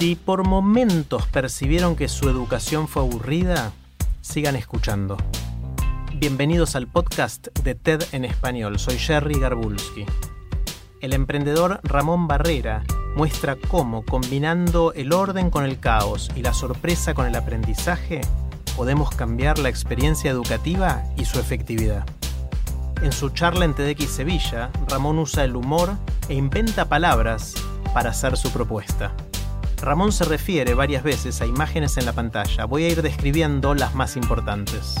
Si por momentos percibieron que su educación fue aburrida, sigan escuchando. Bienvenidos al podcast de TED en español. Soy Jerry Garbulski. El emprendedor Ramón Barrera muestra cómo, combinando el orden con el caos y la sorpresa con el aprendizaje, podemos cambiar la experiencia educativa y su efectividad. En su charla en TEDx Sevilla, Ramón usa el humor e inventa palabras para hacer su propuesta. Ramón se refiere varias veces a imágenes en la pantalla. Voy a ir describiendo las más importantes.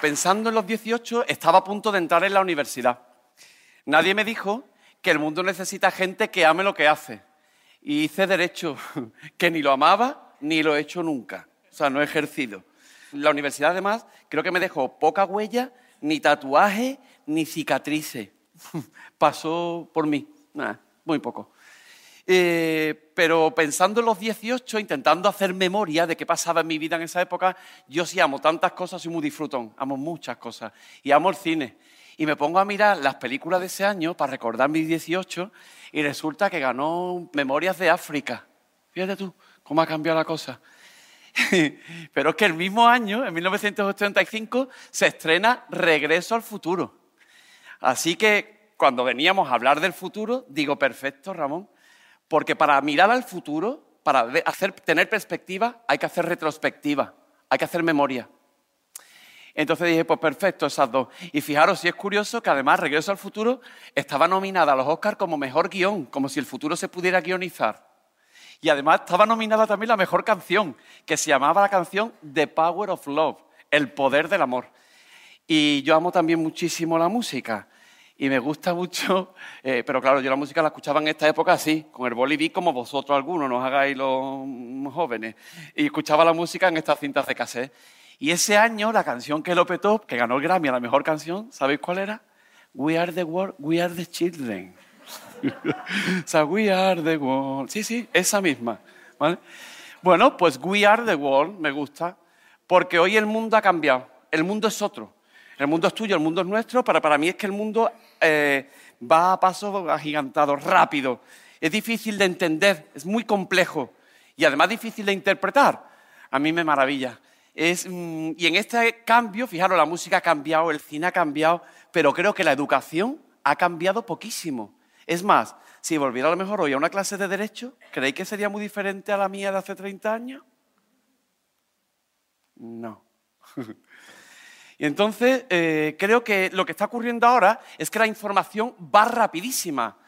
pensando en los 18, estaba a punto de entrar en la universidad. Nadie me dijo que el mundo necesita gente que ame lo que hace. Y hice derecho, que ni lo amaba ni lo he hecho nunca. Sea, no he ejercido. La universidad, además, creo que me dejó poca huella, ni tatuaje, ni cicatrices. Pasó por mí. Nada, muy poco. Eh, pero pensando en los 18, intentando hacer memoria de qué pasaba en mi vida en esa época, yo sí amo tantas cosas, soy muy disfrutón, amo muchas cosas y amo el cine. Y me pongo a mirar las películas de ese año para recordar mis 18 y resulta que ganó Memorias de África. Fíjate tú cómo ha cambiado la cosa. Pero es que el mismo año, en 1985, se estrena Regreso al futuro. Así que cuando veníamos a hablar del futuro, digo, perfecto, Ramón, porque para mirar al futuro, para hacer, tener perspectiva, hay que hacer retrospectiva, hay que hacer memoria. Entonces dije, pues perfecto, esas dos. Y fijaros, si es curioso que además Regreso al Futuro estaba nominada a los Oscars como mejor guion, como si el futuro se pudiera guionizar. Y además estaba nominada también la mejor canción, que se llamaba la canción The Power of Love, el poder del amor. Y yo amo también muchísimo la música y me gusta mucho, eh, pero claro, yo la música la escuchaba en esta época así, con el boliví como vosotros algunos, nos hagáis los jóvenes, y escuchaba la música en estas cintas de cassette. Y ese año la canción que lo petó, que ganó el Grammy la mejor canción, ¿sabéis cuál era? We are the world, we are the children. O sea, we are the world. Sí, sí, esa misma. ¿vale? Bueno, pues we are the world me gusta, porque hoy el mundo ha cambiado, el mundo es otro. El mundo es tuyo, el mundo es nuestro, pero para mí es que el mundo eh, va a paso agigantado, rápido. Es difícil de entender, es muy complejo y además difícil de interpretar. A mí me maravilla. Mm, y en este cambio, fijaros, la música ha cambiado, el cine ha cambiado, pero creo que la educación ha cambiado poquísimo. Es más, si volviera a lo mejor hoy a una clase de derecho, ¿creéis que sería muy diferente a la mía de hace 30 años? No. Y entonces eh, creo que lo que está ocurriendo ahora es que la información va rapidísima.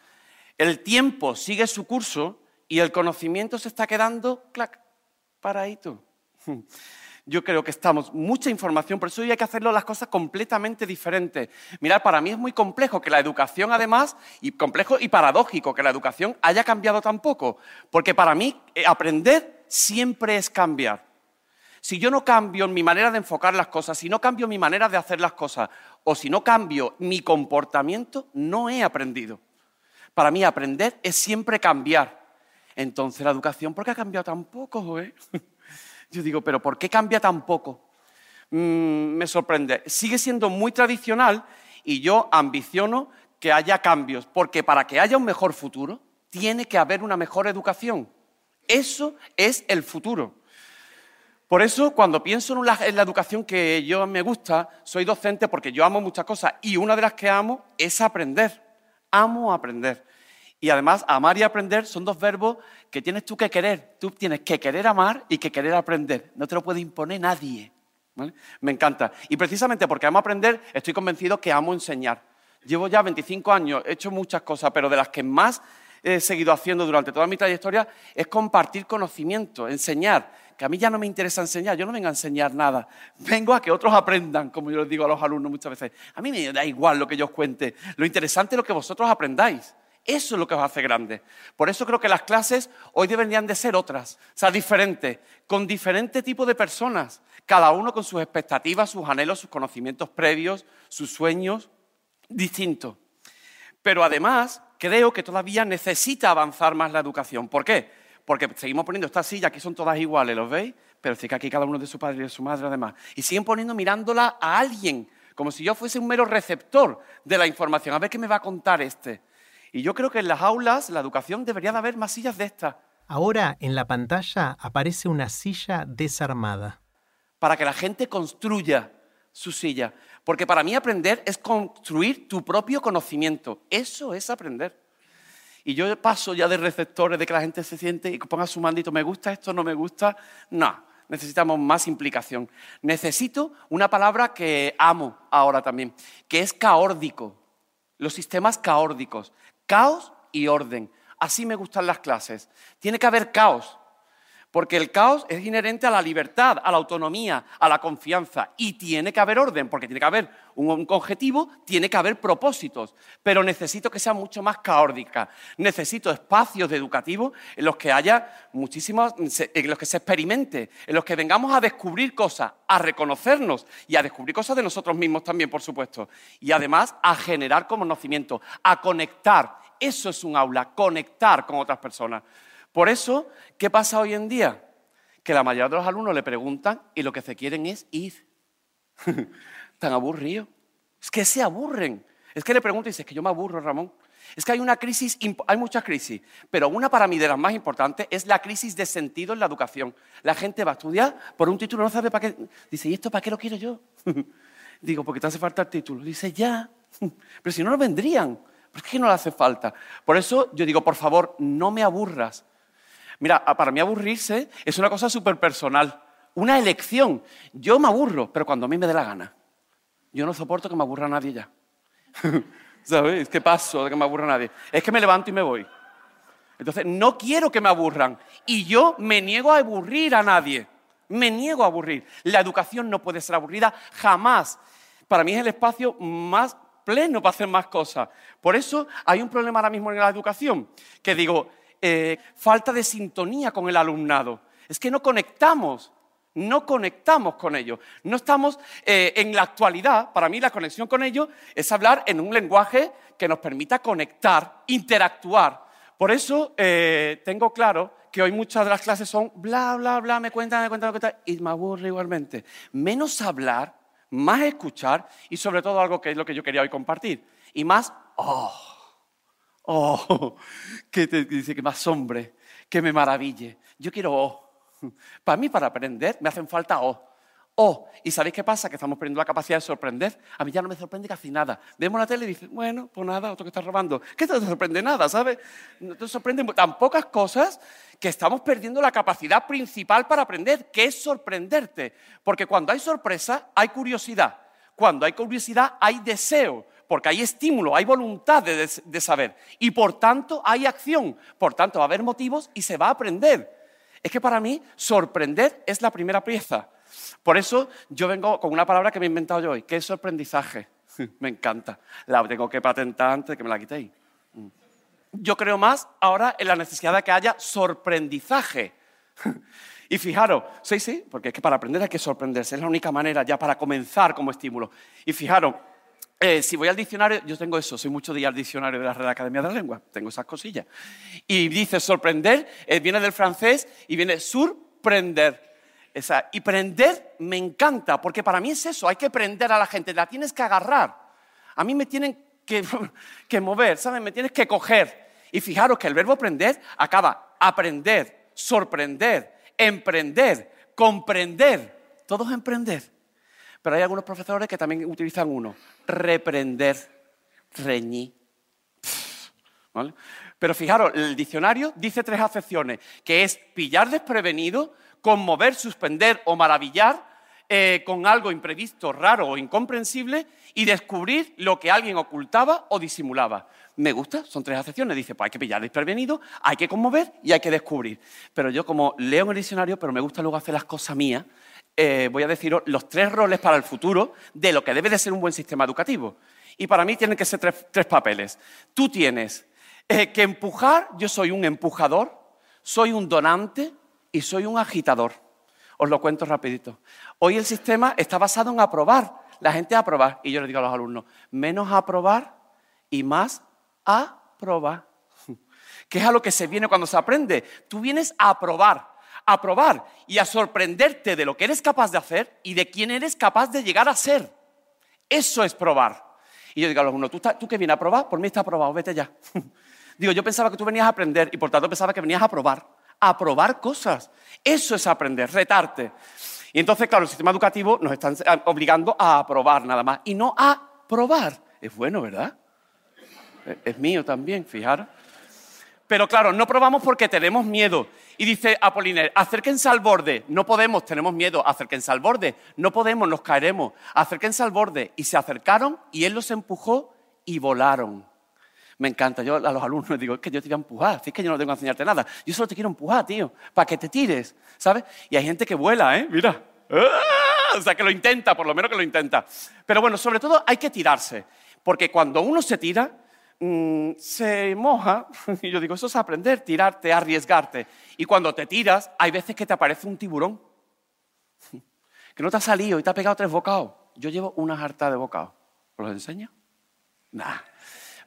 El tiempo sigue su curso y el conocimiento se está quedando, clac, paradito. Yo creo que estamos, mucha información, por eso hay que hacerlo las cosas completamente diferentes. Mirad, para mí es muy complejo que la educación, además, y complejo y paradójico que la educación haya cambiado tan poco, porque para mí eh, aprender siempre es cambiar. Si yo no cambio mi manera de enfocar las cosas, si no cambio mi manera de hacer las cosas, o si no cambio mi comportamiento, no he aprendido. Para mí aprender es siempre cambiar. Entonces la educación, ¿por qué ha cambiado tan poco? Eh? Yo digo, pero ¿por qué cambia tan poco? Mm, me sorprende. Sigue siendo muy tradicional y yo ambiciono que haya cambios, porque para que haya un mejor futuro, tiene que haber una mejor educación. Eso es el futuro. Por eso, cuando pienso en la, educación que yo me gusta, soy docente porque yo amo muchas cosas y una de las que amo es aprender. Amo aprender. Y además, amar y aprender son dos verbos que tienes tú que querer. Tú tienes que querer amar y que querer aprender. No te lo puede imponer nadie. Me encanta. Y precisamente porque amo aprender, estoy convencido que amo enseñar. Llevo ya 25 años, he hecho muchas cosas, pero de las que más he seguido haciendo durante toda mi trayectoria es compartir conocimiento, enseñar, que a mí ya no me interesa enseñar, yo no vengo a enseñar nada, vengo a que otros aprendan, como yo les digo a los alumnos muchas veces. A mí me da igual lo que yo os cuente, lo interesante es lo que vosotros aprendáis. Eso es lo que os hace grande. Por eso creo que las clases hoy deberían de ser otras, o sea, diferentes, con diferente tipo de personas, cada uno con sus expectativas, sus anhelos, sus conocimientos previos, sus sueños, distintos. Pero además, creo que todavía necesita avanzar más la educación. ¿Por qué? Porque seguimos poniendo estas sillas, que son todas iguales, ¿los veis? Pero sí que aquí cada uno de su padre y de su madre además. Y siguen poniendo mirándola a alguien, como si yo fuese un mero receptor de la información. A ver qué me va a contar este. Y yo creo que en las aulas, la educación, debería de haber más sillas de estas. Ahora en la pantalla aparece una silla desarmada. Para que la gente construya su silla. Porque para mí aprender es construir tu propio conocimiento. Eso es aprender. Y yo paso ya de receptores, de que la gente se siente y ponga su mandito, ¿me gusta esto? ¿No me gusta? No, necesitamos más implicación. Necesito una palabra que amo ahora también, que es caórdico. Los sistemas caórdicos. Caos y orden. Así me gustan las clases. Tiene que haber caos, porque el caos es inherente a la libertad, a la autonomía, a la confianza. Y tiene que haber orden, porque tiene que haber un, objetivo, tiene que haber propósitos. Pero necesito que sea mucho más caótica. Necesito espacios educativos en los que haya muchísimos, en los que se experimente, en los que vengamos a descubrir cosas, a reconocernos y a descubrir cosas de nosotros mismos también, por supuesto. Y además a generar conocimiento, a conectar. Eso es un aula, conectar con otras personas. Por eso, ¿qué pasa hoy en día? Que la mayoría de los alumnos le preguntan y lo que se quieren es ir. Tan aburrido. Es que se aburren. Es que le pregunto y dice, es que yo me aburro, Ramón. Es que hay una crisis, hay muchas crisis, pero una para mí de las más importantes es la crisis de sentido en la educación. La gente va a estudiar por un título, no sabe para qué. Dice, ¿y esto para qué lo quiero yo? Digo, porque te hace falta el título. Dice, ya. Pero si no, no vendrían. ¿Por qué no le hace falta? Por eso yo digo, por favor, no me aburras. Mira, para mí aburrirse es una cosa súper personal, una elección. Yo me aburro, pero cuando a mí me dé la gana. Yo no soporto que me aburra nadie ya. ¿Sabes? ¿Qué paso de que me aburra nadie? Es que me levanto y me voy. Entonces, no quiero que me aburran. Y yo me niego a aburrir a nadie. Me niego a aburrir. La educación no puede ser aburrida jamás. Para mí es el espacio más pleno para hacer más cosas. Por eso hay un problema ahora mismo en la educación, que digo, eh, falta de sintonía con el alumnado. Es que no conectamos, no conectamos con ellos. No estamos eh, en la actualidad, para mí la conexión con ellos es hablar en un lenguaje que nos permita conectar, interactuar. Por eso eh, tengo claro que hoy muchas de las clases son bla, bla, bla, me cuentan, me cuentan, me cuentan, y me aburre igualmente. Menos hablar, más escuchar y sobre todo algo que es lo que yo quería hoy compartir. Y más, oh, Oh, que te dice que me asombre, que me maraville. Yo quiero oh. Para mí, para aprender, me hacen falta oh. Oh, ¿y sabéis qué pasa? Que estamos perdiendo la capacidad de sorprender. A mí ya no me sorprende casi nada. Vemos la tele y dices, bueno, pues nada, otro que está robando. ¿Qué te sorprende nada, sabes? No te sorprende tan pocas cosas que estamos perdiendo la capacidad principal para aprender, que es sorprenderte. Porque cuando hay sorpresa, hay curiosidad. Cuando hay curiosidad, hay deseo porque hay estímulo, hay voluntad de, saber y por tanto hay acción, por tanto va a haber motivos y se va a aprender. Es que para mí sorprender es la primera pieza. Por eso yo vengo con una palabra que me he inventado yo hoy, que es sorprendizaje. me encanta. La tengo que patentar antes de que me la quitéis. Mm. Yo creo más ahora en la necesidad de que haya sorprendizaje. Y fijaros, sí, sí, porque es que para aprender hay que sorprenderse, es la única manera ya para comenzar como estímulo. Y fijaros, eh, si voy al diccionario, yo tengo eso, soy mucho de ir al diccionario de la Real Academia de la Lengua, tengo esas cosillas. Y dice sorprender, eh, viene del francés y viene surprender. Esa, y prender me encanta, porque para mí es eso, hay que prender a la gente, la tienes que agarrar. A mí me tienen que, mover, ¿sabes? Me tienes que coger. Y fijaros que el verbo prender acaba aprender, sorprender, emprender, comprender. Todo es emprender. Pero hay algunos profesores que también utilizan uno, reprender, reñir. Pero fijaros, el diccionario dice tres acepciones, que es pillar desprevenido, conmover, suspender o maravillar, eh, con algo imprevisto, raro o incomprensible y descubrir lo que alguien ocultaba o disimulaba. Me gusta, son tres acepciones. Dice, pues hay que pillar desprevenido, hay que conmover y hay que descubrir. Pero yo como leo en el diccionario, pero me gusta luego hacer las cosas mías, eh, voy a deciros los tres roles para el futuro de lo que debe de ser un buen sistema educativo. Y para mí tienen que ser tres, papeles. Tú tienes eh, que empujar, yo soy un empujador, soy un donante y soy un agitador. Os lo cuento rapidito. Hoy el sistema está basado en aprobar. La gente aprobar. Y yo le digo a los alumnos, menos aprobar y más aprobar. ¿Qué es a lo que se viene cuando se aprende? Tú vienes a aprobar, a probar y a sorprenderte de lo que eres capaz de hacer y de quién eres capaz de llegar a ser. Eso es probar. Y yo digo a los alumnos, ¿tú, tú que vienes a probar? Por mí está aprobado, vete ya. digo, yo pensaba que tú venías a aprender y por tanto pensaba que venías a probar, a probar cosas. Eso es aprender, retarte. Y entonces, claro, el sistema educativo nos está obligando a aprobar nada más y no a probar. Es bueno, ¿verdad? Es mío también, fijaros. Pero claro, no probamos porque tenemos miedo. Y dice Apoliner, acérquense al borde. No podemos, tenemos miedo, acérquense al borde. No podemos, nos caeremos. Acérquense al borde. Y se acercaron y él los empujó y volaron. Me encanta. Yo a los alumnos les digo, es que yo te voy a empujar, es que yo no tengo que enseñarte nada. Yo solo te quiero empujar, tío, para que te tires, ¿sabes? Y hay gente que vuela, ¿eh? Mira. ¡Ah! O sea, que lo intenta, por lo menos que lo intenta. Pero bueno, sobre todo hay que tirarse. Porque cuando uno se tira, Mm, se moja, y yo digo, eso es aprender, tirarte, arriesgarte. Y cuando te tiras, hay veces que te aparece un tiburón, que no te ha salido y te ha pegado tres bocados. Yo llevo una jarta de bocados. ¿Os los enseño? Nah,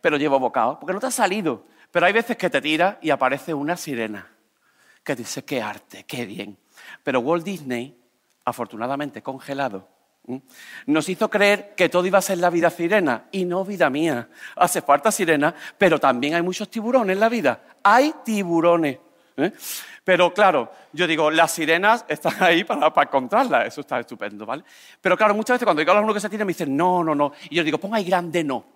pero llevo bocados, porque no te ha salido. Pero hay veces que te tiras y aparece una sirena, que dice, qué arte, qué bien. Pero Walt Disney, afortunadamente congelado. Nos hizo creer que todo iba a ser la vida sirena y no vida mía. Hace falta sirena, pero también hay muchos tiburones en la vida. Hay tiburones. ¿eh? Pero claro, yo digo, las sirenas están ahí para, para, encontrarlas. Eso está estupendo, ¿vale? Pero claro, muchas veces cuando digo a los que se tiran me dicen, no, no, no. Y yo digo, ponga ahí grande no.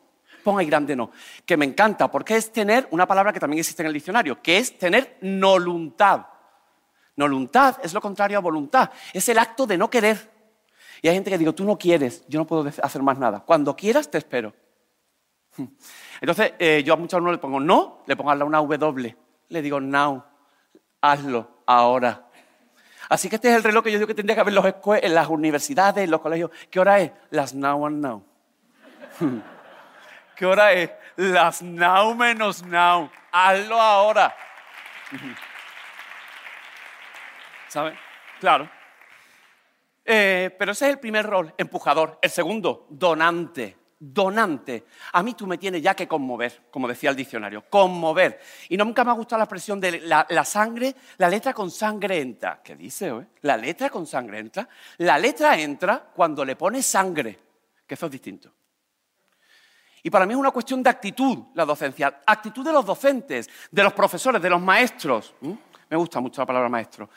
Ponga ahí grande no. Que me encanta, porque es tener una palabra que también existe en el diccionario, que es tener voluntad. Voluntad es lo contrario a voluntad. Es el acto de no querer. Y hay gente que digo, tú no quieres, yo no puedo hacer más nada. Cuando quieras, te espero. Entonces, eh, yo a muchos alumnos le pongo no, le pongo una W. Le digo now, hazlo ahora. Así que este es el reloj que yo digo que tendría que haber en las universidades, en los colegios. ¿Qué hora es? Las now and now. ¿Qué hora es? Las now menos now. Hazlo ahora. ¿Sabe? Claro. Eh, pero ese es el primer rol, empujador. El segundo, donante. Donante. A mí tú me tienes ya que conmover, como decía el diccionario. Conmover. Y nunca me ha gustado la expresión de la, sangre, la letra con sangre entra. ¿Qué dice, eh? La letra con sangre entra. La letra entra cuando le pones sangre, que eso es distinto. Y para mí es una cuestión de actitud la docencia, actitud de los docentes, de los profesores, de los maestros. Me gusta mucho la palabra maestro.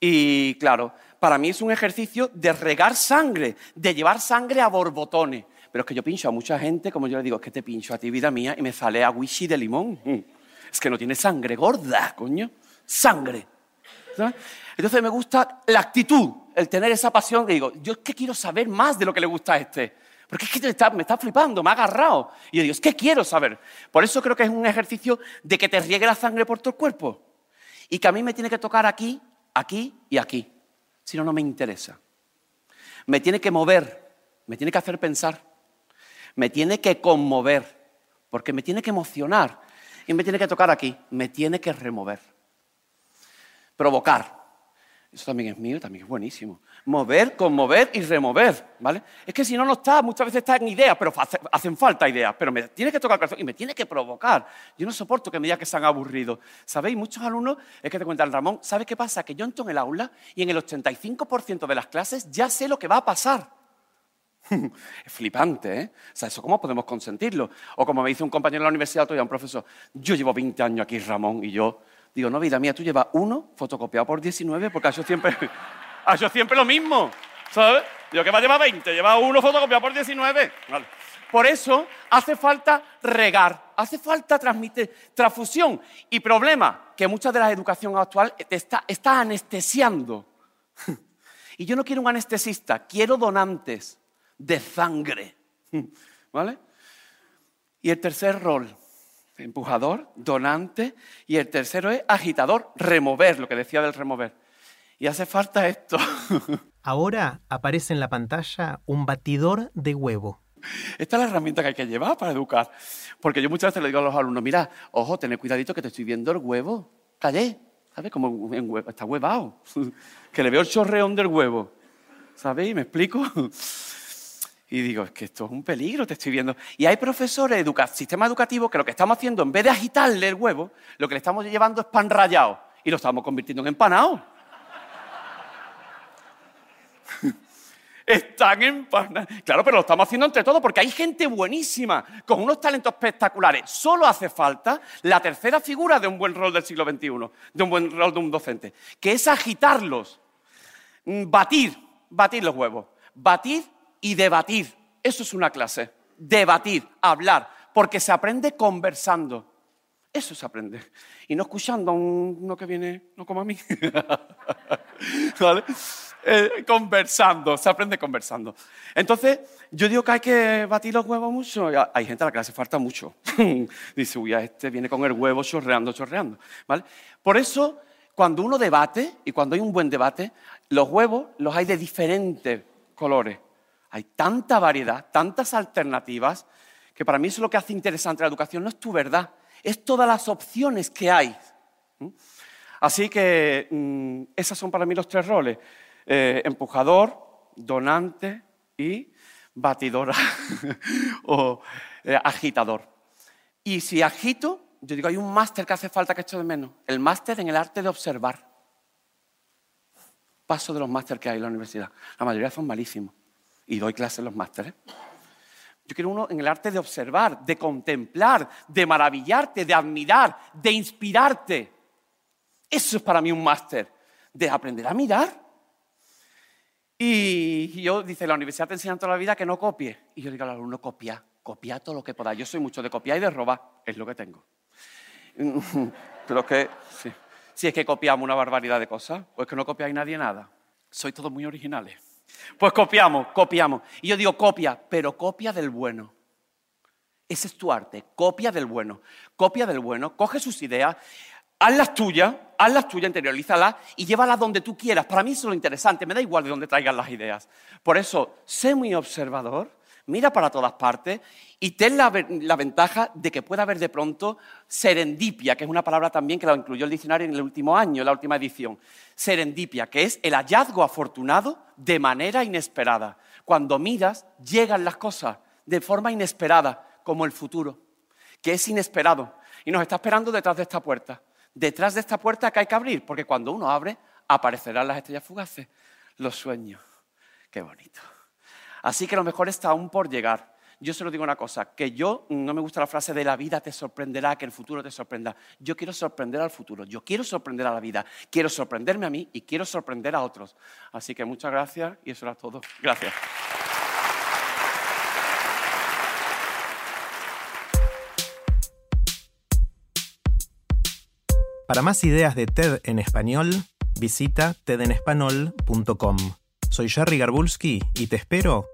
Y claro, para mí es un ejercicio de regar sangre, de llevar sangre a borbotones. Pero es que yo pincho a mucha gente, como yo le digo, es que te pincho a ti, vida mía, y me sale a wishi de limón. Mm. Es que no tiene sangre gorda, coño. Sangre. Entonces me gusta la actitud, el tener esa pasión que digo, yo es que quiero saber más de lo que le gusta a este. Porque es que me está flipando, me ha agarrado. Y yo digo, que quiero saber. Por eso creo que es un ejercicio de que te riegue la sangre por el cuerpo. Y que a mí me tiene que tocar aquí, aquí y aquí si no, no me interesa. Me tiene que mover, me tiene que hacer pensar, me tiene que conmover, porque me tiene que emocionar y me tiene que tocar aquí, me tiene que remover. Provocar, eso también es mío, también es buenísimo. Mover, conmover y remover, ¿vale? Es que si no, no está, muchas veces está en ideas, pero hacen falta ideas, pero me tiene que tocar el corazón y me tiene que provocar. Yo no soporto que me digan que se han aburrido. ¿Sabéis? Muchos alumnos, es que te cuentan, Ramón, ¿sabes qué pasa? Que yo entro en el aula y en el 85% de las clases ya sé lo que va a pasar. es flipante, ¿eh? O sea, ¿eso cómo podemos consentirlo? O como me dice un compañero en la universidad, todavía un profesor, yo llevo 20 años aquí, Ramón, y yo Digo, no, vida mía, tú llevas uno fotocopiado por 19 porque ha hecho siempre, ha hecho siempre lo mismo. ¿Sabes? Digo, que va a llevar 20, lleva uno fotocopiado por 19. Por eso hace falta regar, hace falta transmitir transfusión. Y problema, que mucha de la educación actual está, está anestesiando. Y yo no quiero un anestesista, quiero donantes de sangre. ¿Vale? Y el tercer rol, empujador, donante, y el tercero es agitador, remover, lo que decía del remover. Y hace falta esto. Ahora aparece en la pantalla un batidor de huevo. Esta es la herramienta que hay que llevar para educar. Porque yo muchas veces le digo a los alumnos, mira, ojo, tened cuidadito que te estoy viendo el huevo. Callé, ¿sabes? Como está huevado. que le veo el chorreón del huevo. ¿Sabéis? ¿Me explico? Y digo, es que esto es un peligro, te estoy viendo. Y hay profesores de sistema educativo que lo que estamos haciendo, en vez de agitarle el huevo, lo que le estamos llevando es pan rallado y lo estamos convirtiendo en empanado. Están empanados. Claro, pero lo estamos haciendo entre todos porque hay gente buenísima, con unos talentos espectaculares. Solo hace falta la tercera figura de un buen rol del siglo XXI, de un buen rol de un docente, que es agitarlos, mm, batir, batir los huevos, batir y debatir. Eso es una clase. Debatir, hablar, porque se aprende conversando. Eso se aprende. Y no escuchando a uno que viene, no como a mí. ¿Vale? Eh, conversando, se aprende conversando. Entonces, yo digo que hay que batir los huevos mucho. Hay gente a la que le hace falta mucho. Dice, uy, este viene con el huevo chorreando, chorreando. ¿Vale? Por eso, cuando uno debate, y cuando hay un buen debate, los huevos los hay de diferentes colores. Hay tanta variedad, tantas alternativas, que para mí eso es lo que hace interesante la educación. No es tu verdad, es todas las opciones que hay. Así que mm, esos son para mí los tres roles. Eh, empujador, donante y batidora o eh, agitador. Y si agito, yo digo, hay un máster que hace falta que echo de menos. El máster en el arte de observar. Paso de los másteres que hay en la universidad. La mayoría son malísimos. Y doy clases en los másteres. Yo quiero uno en el arte de observar, de contemplar, de maravillarte, de admirar, de inspirarte. Eso es para mí un máster. De aprender a mirar y yo, dice, la universidad te enseña toda la vida que no copie. Y yo digo al alumno, copia, copia todo lo que podáis. Yo soy mucho de copiar y de robar, es lo que tengo. Pero que, sí. si es que copiamos una barbaridad de cosas, pues que no copiáis nadie nada. Sois todos muy originales. Pues copiamos, copiamos. Y yo digo, copia, pero copia del bueno. Ese es tu arte, copia del bueno. Copia del bueno, coge sus ideas, hazlas tuyas, hazlas tuyas, interiorízalas y llévalas donde tú quieras. Para mí eso es lo interesante, me da igual de dónde traigas las ideas. Por eso, sé muy observador, mira para todas partes y ten la, ventaja de que pueda haber de pronto serendipia, que es una palabra también que la incluyó el diccionario en el último año, en la última edición. Serendipia, que es el hallazgo afortunado de manera inesperada. Cuando miras, llegan las cosas de forma inesperada, como el futuro, que es inesperado y nos está esperando detrás de esta puerta detrás de esta puerta que hay que abrir, porque cuando uno abre, aparecerán las estrellas fugaces, los sueños. Qué bonito. Así que lo mejor está aún por llegar. Yo solo digo una cosa, que yo no me gusta la frase de la vida te sorprenderá, que el futuro te sorprenda. Yo quiero sorprender al futuro, yo quiero sorprender a la vida, quiero sorprenderme a mí y quiero sorprender a otros. Así que muchas gracias y eso era todo. Gracias. Para más ideas de TED en español, visita tedenespanol.com. Soy Jerry Garbulski y te espero